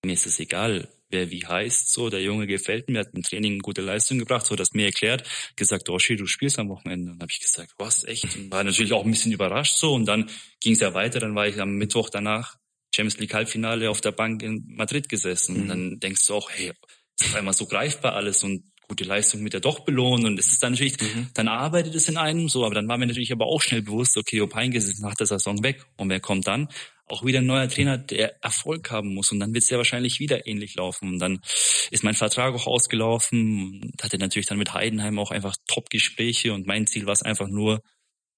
mir ist es egal, wer wie heißt. So, der Junge gefällt mir, hat im Training eine gute Leistung gebracht, so das mir erklärt, gesagt, Oshi, du spielst am Wochenende. Und dann habe ich gesagt, was, echt? Und war natürlich auch ein bisschen überrascht so. Und dann ging es ja weiter. Dann war ich am Mittwoch danach Champions League Halbfinale auf der Bank in Madrid gesessen. Mhm. Und dann denkst du auch, hey, ist auf einmal so greifbar alles und gute Leistung mit der doch belohnt und es ist dann natürlich, mhm. dann arbeitet es in einem so, aber dann war mir natürlich aber auch schnell bewusst, okay, Opeinges ist nach der Saison weg und wer kommt dann? Auch wieder ein neuer Trainer, der Erfolg haben muss und dann wird es ja wahrscheinlich wieder ähnlich laufen und dann ist mein Vertrag auch ausgelaufen und hatte natürlich dann mit Heidenheim auch einfach Top-Gespräche und mein Ziel war es einfach nur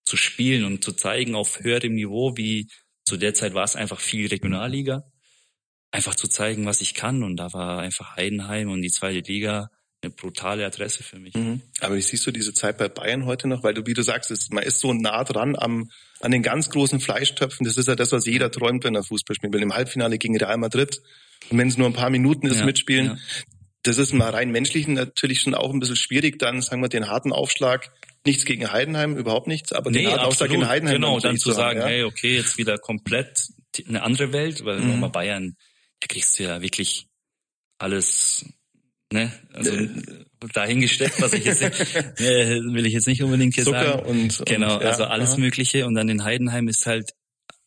zu spielen und zu zeigen auf höherem Niveau, wie zu der Zeit war es einfach viel Regionalliga einfach zu zeigen, was ich kann. Und da war einfach Heidenheim und die zweite Liga eine brutale Adresse für mich. Mhm. Aber wie siehst du diese Zeit bei Bayern heute noch? Weil du, wie du sagst, ist, man ist so nah dran am, an den ganz großen Fleischtöpfen. Das ist ja das, was jeder träumt, wenn er Fußball spielt. Will im Halbfinale gegen Real Madrid. Und wenn es nur ein paar Minuten ist, ja, mitspielen. Ja. Das ist mal rein menschlich natürlich schon auch ein bisschen schwierig, dann sagen wir den harten Aufschlag Nichts gegen Heidenheim, überhaupt nichts, aber nee, den harten Aufschlag in Heidenheim. Genau, dann zu sagen, haben, ja? hey, okay, jetzt wieder komplett eine andere Welt, weil mhm. nochmal Bayern, da kriegst du ja wirklich alles ne, also äh, dahingestellt, was ich jetzt äh, will ich jetzt nicht unbedingt hier Zucker sagen. Und, genau, und, ja, also alles aha. Mögliche und dann in Heidenheim ist halt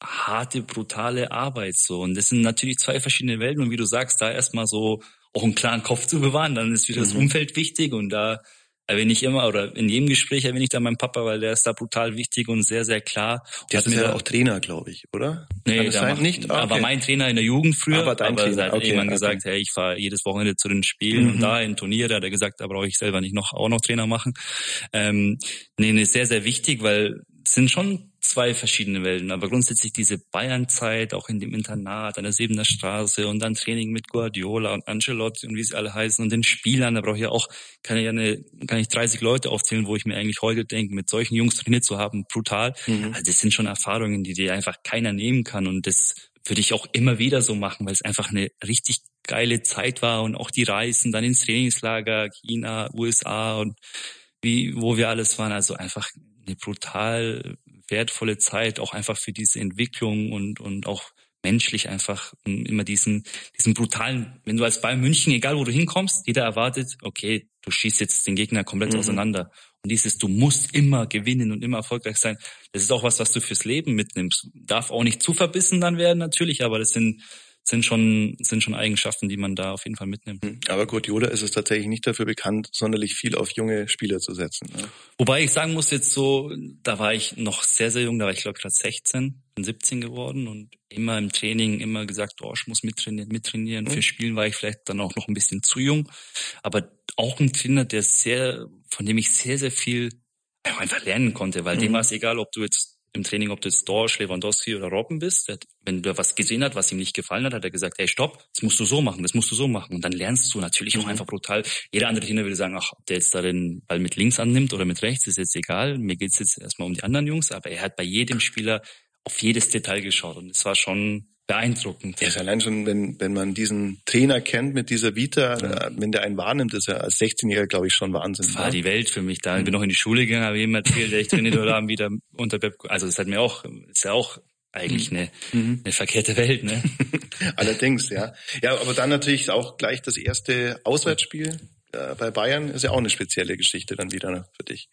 harte, brutale Arbeit so und das sind natürlich zwei verschiedene Welten und wie du sagst, da erstmal so auch einen klaren Kopf zu bewahren, dann ist wieder mhm. das Umfeld wichtig und da erwähne ich immer oder in jedem Gespräch erwähne ich da meinen Papa, weil der ist da brutal wichtig und sehr, sehr klar. Der ist ja auch Trainer, glaube ich, oder? Nee, der macht, nicht. Ah, okay. Aber mein Trainer in der Jugend früher, aber, dein aber Trainer. hat okay, irgendwann okay. gesagt, hey, ich fahre jedes Wochenende zu den Spielen mhm. und da in Turniere, hat er gesagt, da brauche ich selber nicht noch auch noch Trainer machen. Ähm, nee, nee, sehr, sehr wichtig, weil es sind schon zwei verschiedene Welten, aber grundsätzlich diese Bayernzeit, auch in dem Internat an der Sebener Straße und dann Training mit Guardiola und Ancelotti und wie sie alle heißen und den Spielern, da brauche ich ja auch, kann ich ja eine, kann ich 30 Leute aufzählen, wo ich mir eigentlich heute denke, mit solchen Jungs trainiert zu haben, brutal. Mhm. Also das sind schon Erfahrungen, die dir einfach keiner nehmen kann und das würde ich auch immer wieder so machen, weil es einfach eine richtig geile Zeit war und auch die Reisen dann ins Trainingslager, China, USA und wie, wo wir alles waren. Also einfach eine brutal wertvolle Zeit, auch einfach für diese Entwicklung und, und auch menschlich einfach immer diesen, diesen brutalen, wenn du als Bayern München, egal wo du hinkommst, jeder erwartet, okay, du schießt jetzt den Gegner komplett mhm. auseinander. Und dieses, du musst immer gewinnen und immer erfolgreich sein, das ist auch was, was du fürs Leben mitnimmst. Darf auch nicht zu verbissen dann werden, natürlich, aber das sind, sind schon, sind schon Eigenschaften, die man da auf jeden Fall mitnimmt. Hm. Aber Guardiola ist es tatsächlich nicht dafür bekannt, sonderlich viel auf junge Spieler zu setzen. Ne? Wobei ich sagen muss jetzt so, da war ich noch sehr, sehr jung, da war ich glaube gerade 16, bin 17 geworden und immer im Training immer gesagt, oh, ich muss mittrainieren, mittrainieren. Mhm. Für Spielen war ich vielleicht dann auch noch ein bisschen zu jung. Aber auch ein Trainer, der sehr, von dem ich sehr, sehr viel einfach lernen konnte, weil mhm. dem war es egal, ob du jetzt im Training, ob du jetzt Dorsch, Lewandowski oder Robben bist. wenn du was gesehen hat, was ihm nicht gefallen hat, hat er gesagt, hey, stopp, das musst du so machen, das musst du so machen. Und dann lernst du natürlich mhm. auch einfach brutal. Jeder andere Trainer würde sagen, ach, ob der jetzt da den Ball mit links annimmt oder mit rechts, ist jetzt egal. Mir geht's jetzt erstmal um die anderen Jungs. Aber er hat bei jedem Spieler auf jedes Detail geschaut. Und es war schon beeindruckend. Ja, ist allein schon, wenn, wenn man diesen Trainer kennt mit dieser Vita, ja. Äh, wenn der einen wahrnimmt, ist er als 16-Jähriger, glaube ich, schon Wahnsinn. Das war ja? die Welt für mich da. Ich bin noch in die Schule gegangen, habe ihm erzählt, ich trainiert oder haben wieder unter Pep. Also das hat mir auch, ist ja auch eigentlich eine, mhm. eine verkehrte Welt, ne? Allerdings, ja. Ja, aber dann natürlich auch gleich das erste Auswärtsspiel äh, bei Bayern ist ja auch eine spezielle Geschichte dann wieder für dich.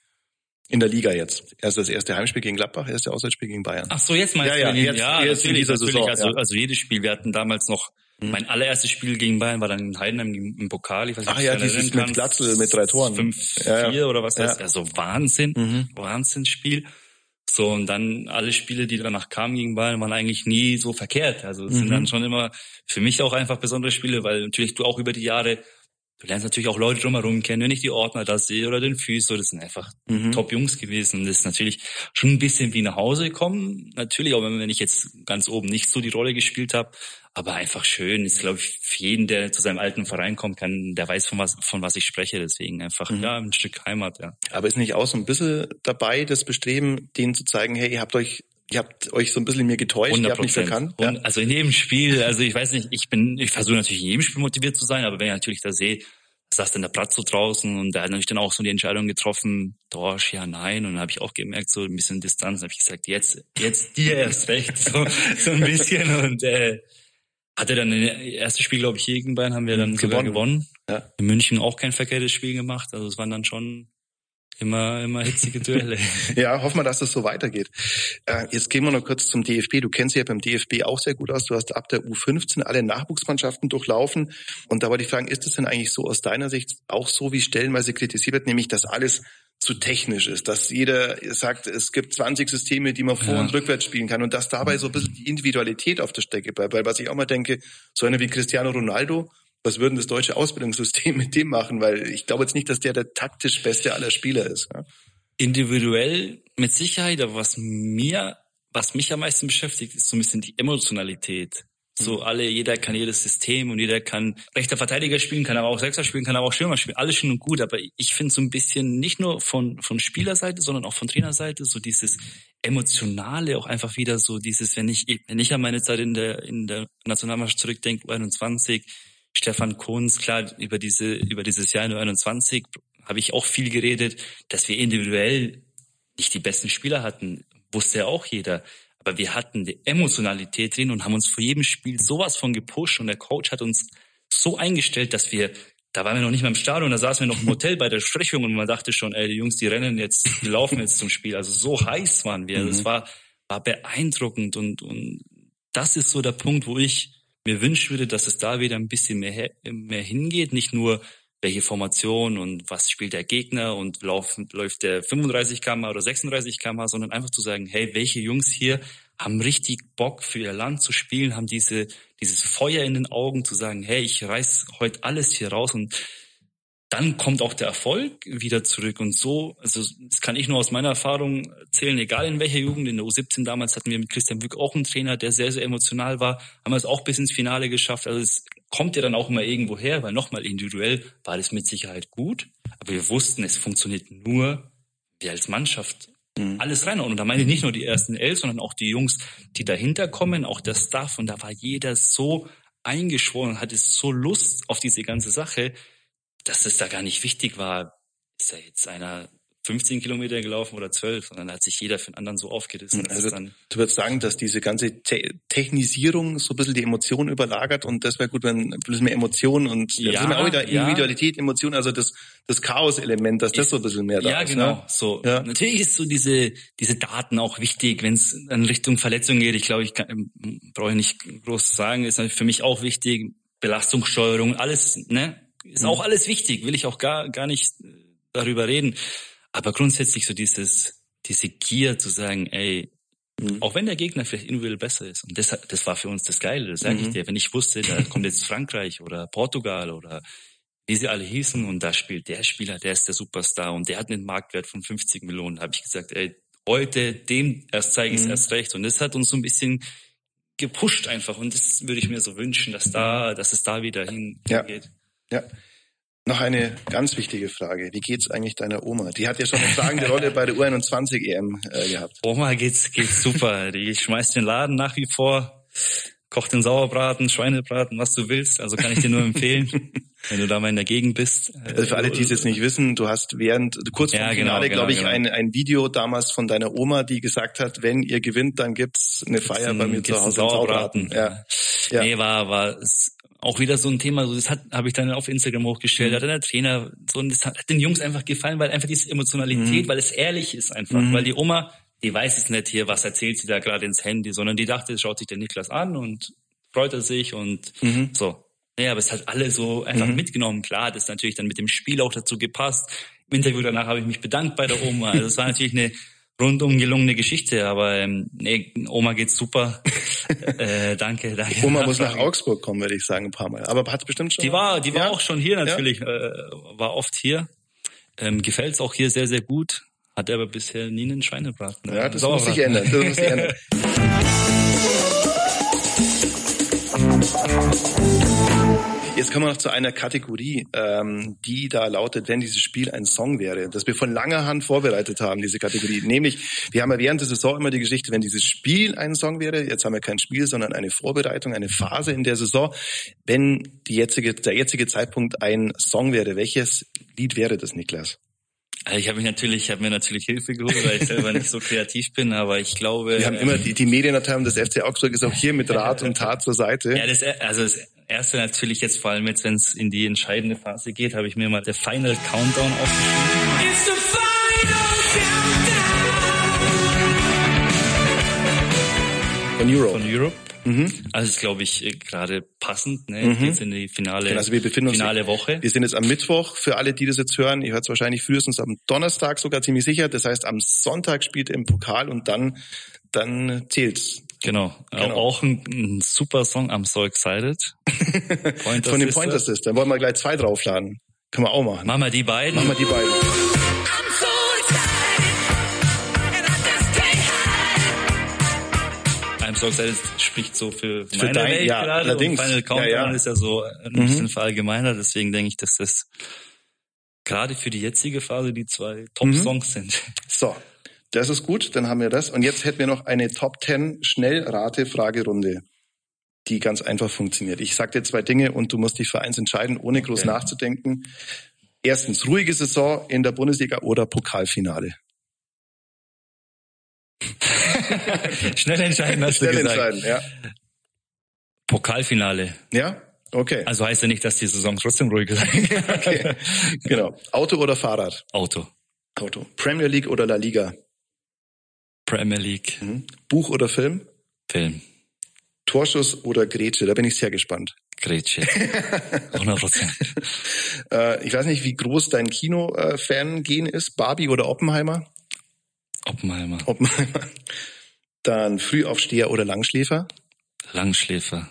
In der Liga jetzt. Erst das erste Heimspiel gegen Gladbach, erste Auswärtsspiel gegen Bayern. Ach so, jetzt meinst ja, du? Ja, jetzt, ja, jetzt natürlich, in Saison, also, ja. also jedes Spiel. Wir hatten damals noch mhm. mein allererstes Spiel gegen Bayern war dann in Heidenheim im Pokal. Ich weiß nicht, Ach ja, dieses mit Glatzel mit drei Toren. Fünf, ja, vier oder was das ist. Also Wahnsinn, mhm. Wahnsinnsspiel. So, und dann alle Spiele, die danach kamen gegen Bayern, waren eigentlich nie so verkehrt. Also es mhm. sind dann schon immer für mich auch einfach besondere Spiele, weil natürlich du auch über die Jahre Du lernst natürlich auch Leute drumherum kennen, wenn ich die Ordner da sehe oder den Füße, das sind einfach mhm. Top-Jungs gewesen. Das ist natürlich schon ein bisschen wie nach Hause kommen. Natürlich, auch wenn ich jetzt ganz oben nicht so die Rolle gespielt habe, aber einfach schön. Ist, glaube ich, für jeden, der zu seinem alten Verein kommt, kann, der weiß, von was, von was ich spreche. Deswegen einfach, mhm. ja, ein Stück Heimat, ja. Aber ist nicht auch so ein bisschen dabei, das Bestreben, denen zu zeigen, hey, ihr habt euch ihr habt euch so ein bisschen mir getäuscht, 100%. ihr habt mich verkannt. Ja? Also in jedem Spiel, also ich weiß nicht, ich bin, ich versuche natürlich in jedem Spiel motiviert zu sein, aber wenn ich natürlich da sehe, saß dann der Platz so draußen und der hat natürlich dann auch so die Entscheidung getroffen, Dorsch, ja, nein. Und dann habe ich auch gemerkt, so ein bisschen Distanz, habe ich gesagt, jetzt, jetzt dir erst recht, so, so ein bisschen. Und äh, hatte dann das erste Spiel, glaube ich, gegen Bayern haben wir dann gewonnen. gewonnen. Ja. In München auch kein verkehrtes Spiel gemacht. Also es waren dann schon immer, immer hitzige Duelle. ja, hoffen wir, dass das so weitergeht. Äh, jetzt gehen wir noch kurz zum DFB. Du kennst dich ja beim DFB auch sehr gut aus. Du hast ab der U15 alle Nachwuchsmannschaften durchlaufen. Und da war die Frage, ist es denn eigentlich so aus deiner Sicht auch so, wie stellenweise kritisiert wird, nämlich, dass alles zu technisch ist, dass jeder sagt, es gibt 20 Systeme, die man vor- ja. und rückwärts spielen kann und dass dabei so ein bisschen die Individualität auf der Strecke bleibt. Weil was ich auch mal denke, so einer wie Cristiano Ronaldo, was würden das deutsche Ausbildungssystem mit dem machen? Weil ich glaube jetzt nicht, dass der der taktisch beste aller Spieler ist. Ja? Individuell mit Sicherheit, aber was mir, was mich am meisten beschäftigt, ist so ein bisschen die Emotionalität. So alle, jeder kann jedes System und jeder kann rechter Verteidiger spielen, kann aber auch Sechser spielen, kann aber auch Stürmer spielen. Alles schön und gut, aber ich finde so ein bisschen nicht nur von, von Spielerseite, sondern auch von Trainerseite so dieses emotionale, auch einfach wieder so dieses, wenn ich, wenn ich an meine Zeit in der, in der Nationalmannschaft zurückdenke, U21, Stefan Kohns, klar, über diese, über dieses Jahr in U21 habe ich auch viel geredet, dass wir individuell nicht die besten Spieler hatten, wusste ja auch jeder. Aber wir hatten die Emotionalität drin und haben uns vor jedem Spiel sowas von gepusht und der Coach hat uns so eingestellt, dass wir, da waren wir noch nicht mal im Stadion, da saßen wir noch im Hotel bei der Sprechung und man dachte schon, ey, die Jungs, die rennen jetzt, die laufen jetzt zum Spiel. Also so heiß waren wir. Mhm. Das war, war beeindruckend und, und das ist so der Punkt, wo ich mir wünschen würde, dass es da wieder ein bisschen mehr, mehr hingeht. Nicht nur, welche Formation und was spielt der Gegner und lauf, läuft der 35 km oder 36 km, sondern einfach zu sagen, hey, welche Jungs hier haben richtig Bock für ihr Land zu spielen, haben diese, dieses Feuer in den Augen zu sagen, hey, ich reiß heute alles hier raus und dann kommt auch der Erfolg wieder zurück und so, also das kann ich nur aus meiner Erfahrung erzählen, egal in welcher Jugend, in der U17 damals hatten wir mit Christian Bück auch einen Trainer, der sehr, sehr emotional war, haben wir es auch bis ins Finale geschafft, also es kommt ja dann auch immer irgendwo her, weil nochmal individuell war das mit Sicherheit gut, aber wir wussten, es funktioniert nur, wir als Mannschaft mhm. alles rein. Und da meine ich nicht nur die ersten elf, sondern auch die Jungs, die dahinter kommen, auch der Staff. Und da war jeder so eingeschworen hatte so Lust auf diese ganze Sache, dass es da gar nicht wichtig war, ist da jetzt einer 15 Kilometer gelaufen oder 12, sondern da hat sich jeder für den anderen so aufgerissen. Also du würdest sagen, dass diese ganze Te Technisierung so ein bisschen die Emotionen überlagert und das wäre gut, wenn ein bisschen mehr Emotionen und ja, sind auch wieder Individualität, ja. Emotionen, also das, das Chaos-Element, dass das so ein bisschen mehr da ja, ist. Ja, genau. Ne? So. Ja. Natürlich ist so diese, diese Daten auch wichtig, wenn es in Richtung Verletzung geht. Ich glaube, ich brauche ich nicht groß sagen, ist für mich auch wichtig. Belastungssteuerung, alles, ne? Ist mhm. auch alles wichtig, will ich auch gar, gar nicht darüber reden. Aber grundsätzlich so dieses, diese Gier zu sagen, ey, mhm. auch wenn der Gegner vielleicht individuell besser ist. Und das, das war für uns das Geile, das sage mhm. ich dir. Wenn ich wusste, da kommt jetzt Frankreich oder Portugal oder wie sie alle hießen und da spielt der Spieler, der ist der Superstar und der hat einen Marktwert von 50 Millionen, habe ich gesagt, ey, heute dem erst zeige ich es mhm. erst recht. Und das hat uns so ein bisschen gepusht einfach. Und das würde ich mir so wünschen, dass da, dass es da wieder hingeht. Ja. Ja. Noch eine ganz wichtige Frage. Wie geht's eigentlich deiner Oma? Die hat ja schon eine tragende Rolle bei der U21 EM äh, gehabt. Oma geht's, geht's super. Die schmeißt den Laden nach wie vor, kocht den Sauerbraten, Schweinebraten, was du willst. Also kann ich dir nur empfehlen, wenn du da mal in der Gegend bist. Also für alle, die es jetzt nicht wissen, du hast während, kurz vor ja, dem Finale, genau, glaube ich, genau. Ein, ein Video damals von deiner Oma, die gesagt hat, wenn ihr gewinnt, dann gibt's eine Feier bei mir zu Hause. Sauerbraten. Ja. ja. Nee, war, war auch wieder so ein Thema, so das hat habe ich dann auf Instagram hochgestellt, mhm. hat der Trainer so und das hat den Jungs einfach gefallen, weil einfach diese Emotionalität, mhm. weil es ehrlich ist einfach, mhm. weil die Oma, die weiß es nicht hier, was erzählt sie da gerade ins Handy, sondern die dachte, schaut sich der Niklas an und freut er sich und mhm. so. Naja, aber es hat alle so einfach mhm. mitgenommen. Klar, das ist natürlich dann mit dem Spiel auch dazu gepasst. Im Interview danach habe ich mich bedankt bei der Oma. Also es war natürlich eine rundum gelungene Geschichte, aber ähm, nee, Oma geht's super. äh, danke, danke. Oma muss nach Augsburg kommen, würde ich sagen, ein paar Mal. Aber hat's bestimmt schon. Die war, die war auch schon hier natürlich, ja. äh, war oft hier. Ähm, gefällt's auch hier sehr, sehr gut. Hat aber bisher nie einen Schweinebraten. Ja, das muss sich ändern. Das muss sich ändern. Jetzt kommen wir noch zu einer Kategorie, ähm, die da lautet, wenn dieses Spiel ein Song wäre, das wir von langer Hand vorbereitet haben, diese Kategorie. Nämlich, wir haben ja während der Saison immer die Geschichte, wenn dieses Spiel ein Song wäre, jetzt haben wir kein Spiel, sondern eine Vorbereitung, eine Phase in der Saison. Wenn die jetzige, der jetzige Zeitpunkt ein Song wäre, welches Lied wäre das, Niklas? Also ich habe mich natürlich, ich habe mir natürlich Hilfe geholt, weil ich selber nicht so kreativ bin, aber ich glaube. Wir haben immer die, die Medienabteilung des FC Augsburg ist auch hier mit Rat und Tat zur Seite. Ja, das, also das erste natürlich jetzt vor allem jetzt, wenn es in die entscheidende Phase geht, habe ich mir mal der Final Countdown aufgeschrieben. It's the final countdown. Von Europe. Von Europe. Mhm. Also ist, glaube ich, gerade passend. Ne? Mhm. Jetzt in die finale, genau, also wir befinden uns finale Woche. Wir sind jetzt am Mittwoch. Für alle, die das jetzt hören, ihr hört es wahrscheinlich frühestens am Donnerstag sogar ziemlich sicher. Das heißt, am Sonntag spielt ihr im Pokal und dann, dann zählt's. Genau. genau. Auch ein, ein, super Song, I'm so excited. Von dem Pointer System. Wollen wir gleich zwei draufladen. Können wir auch machen. Machen wir die beiden. Machen wir die beiden. Sagst, das spricht so für, Für meine dein- Welt ja, gerade. allerdings. Und Final Countdown Ja, ja. ist ja so ein Mhm. bisschen verallgemeiner. Deswegen denke ich, dass das gerade für die jetzige Phase die zwei Mhm. Top-Songs sind. So, das ist gut, dann haben wir das. Und jetzt hätten wir noch eine Top 10 Schnellrate-Fragerunde, die ganz einfach funktioniert. Ich sage dir zwei Dinge und du musst dich für eins entscheiden, ohne groß Okay. nachzudenken. Erstens, ruhige Saison in der Bundesliga oder Pokalfinale? Schnell entscheiden, hast Schnell du gesagt. entscheiden, ja. Pokalfinale. Ja? Okay. Also heißt ja nicht, dass die Saison trotzdem ruhig ist. okay. Genau. Auto oder Fahrrad? Auto. Auto. Premier League oder La Liga? Premier League. Mhm. Buch oder Film? Film. Torschuss oder Grätsche? Da bin ich sehr gespannt. Grätsche. 100 Prozent. Äh, ich weiß nicht, wie groß dein Kino-Fan-Gen ist. Barbie oder Oppenheimer? Oppenheimer. Oppenheimer. Dann Frühaufsteher oder Langschläfer? Langschläfer.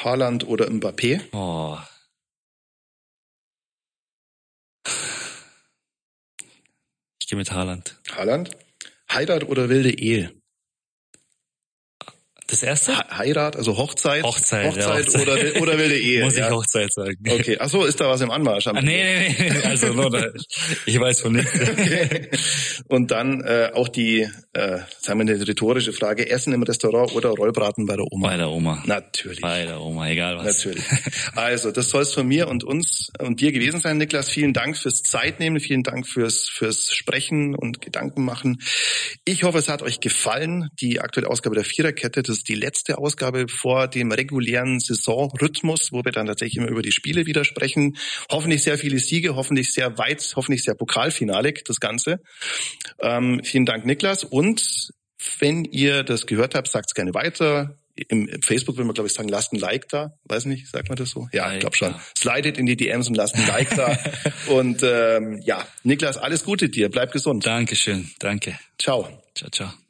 Haaland oder Mbappé? Oh. Ich gehe mit Haaland. Haaland. Heirat oder wilde Ehe? Das erste? Ha- Heirat, also Hochzeit? Hochzeit, ja, Hochzeit, Hochzeit. Oder, oder wilde Ehe? Muss ja. ich Hochzeit sagen. Okay, ach so, ist da was im Anmarsch? Ah, nee, nee, nee, also da, ich weiß von nichts. Und dann äh, auch die, äh, sagen wir eine rhetorische Frage, Essen im Restaurant oder Rollbraten bei der Oma? Bei der Oma. Natürlich. Bei der Oma, egal was. Natürlich. Also, das soll es von mir und uns und dir gewesen sein, Niklas. Vielen Dank fürs Zeitnehmen, vielen Dank fürs, fürs Sprechen und Gedanken machen. Ich hoffe, es hat euch gefallen. Die aktuelle Ausgabe der Viererkette, das ist die letzte Ausgabe vor dem regulären Saisonrhythmus, wo wir dann tatsächlich immer über die Spiele wieder sprechen. Hoffentlich sehr viele Siege, hoffentlich sehr weit, hoffentlich sehr pokalfinalig, das Ganze. Ähm, vielen Dank, Niklas. Und wenn ihr das gehört habt, sagt es gerne weiter. Im, im Facebook will man, glaube ich, sagen, lasst ein Like da. Weiß nicht, sagt man das so? Ja, ich glaube schon. Slidet in die DMs und lasst ein Like da. und ähm, ja, Niklas, alles Gute dir. Bleib gesund. Dankeschön, danke. Ciao. Ciao, ciao.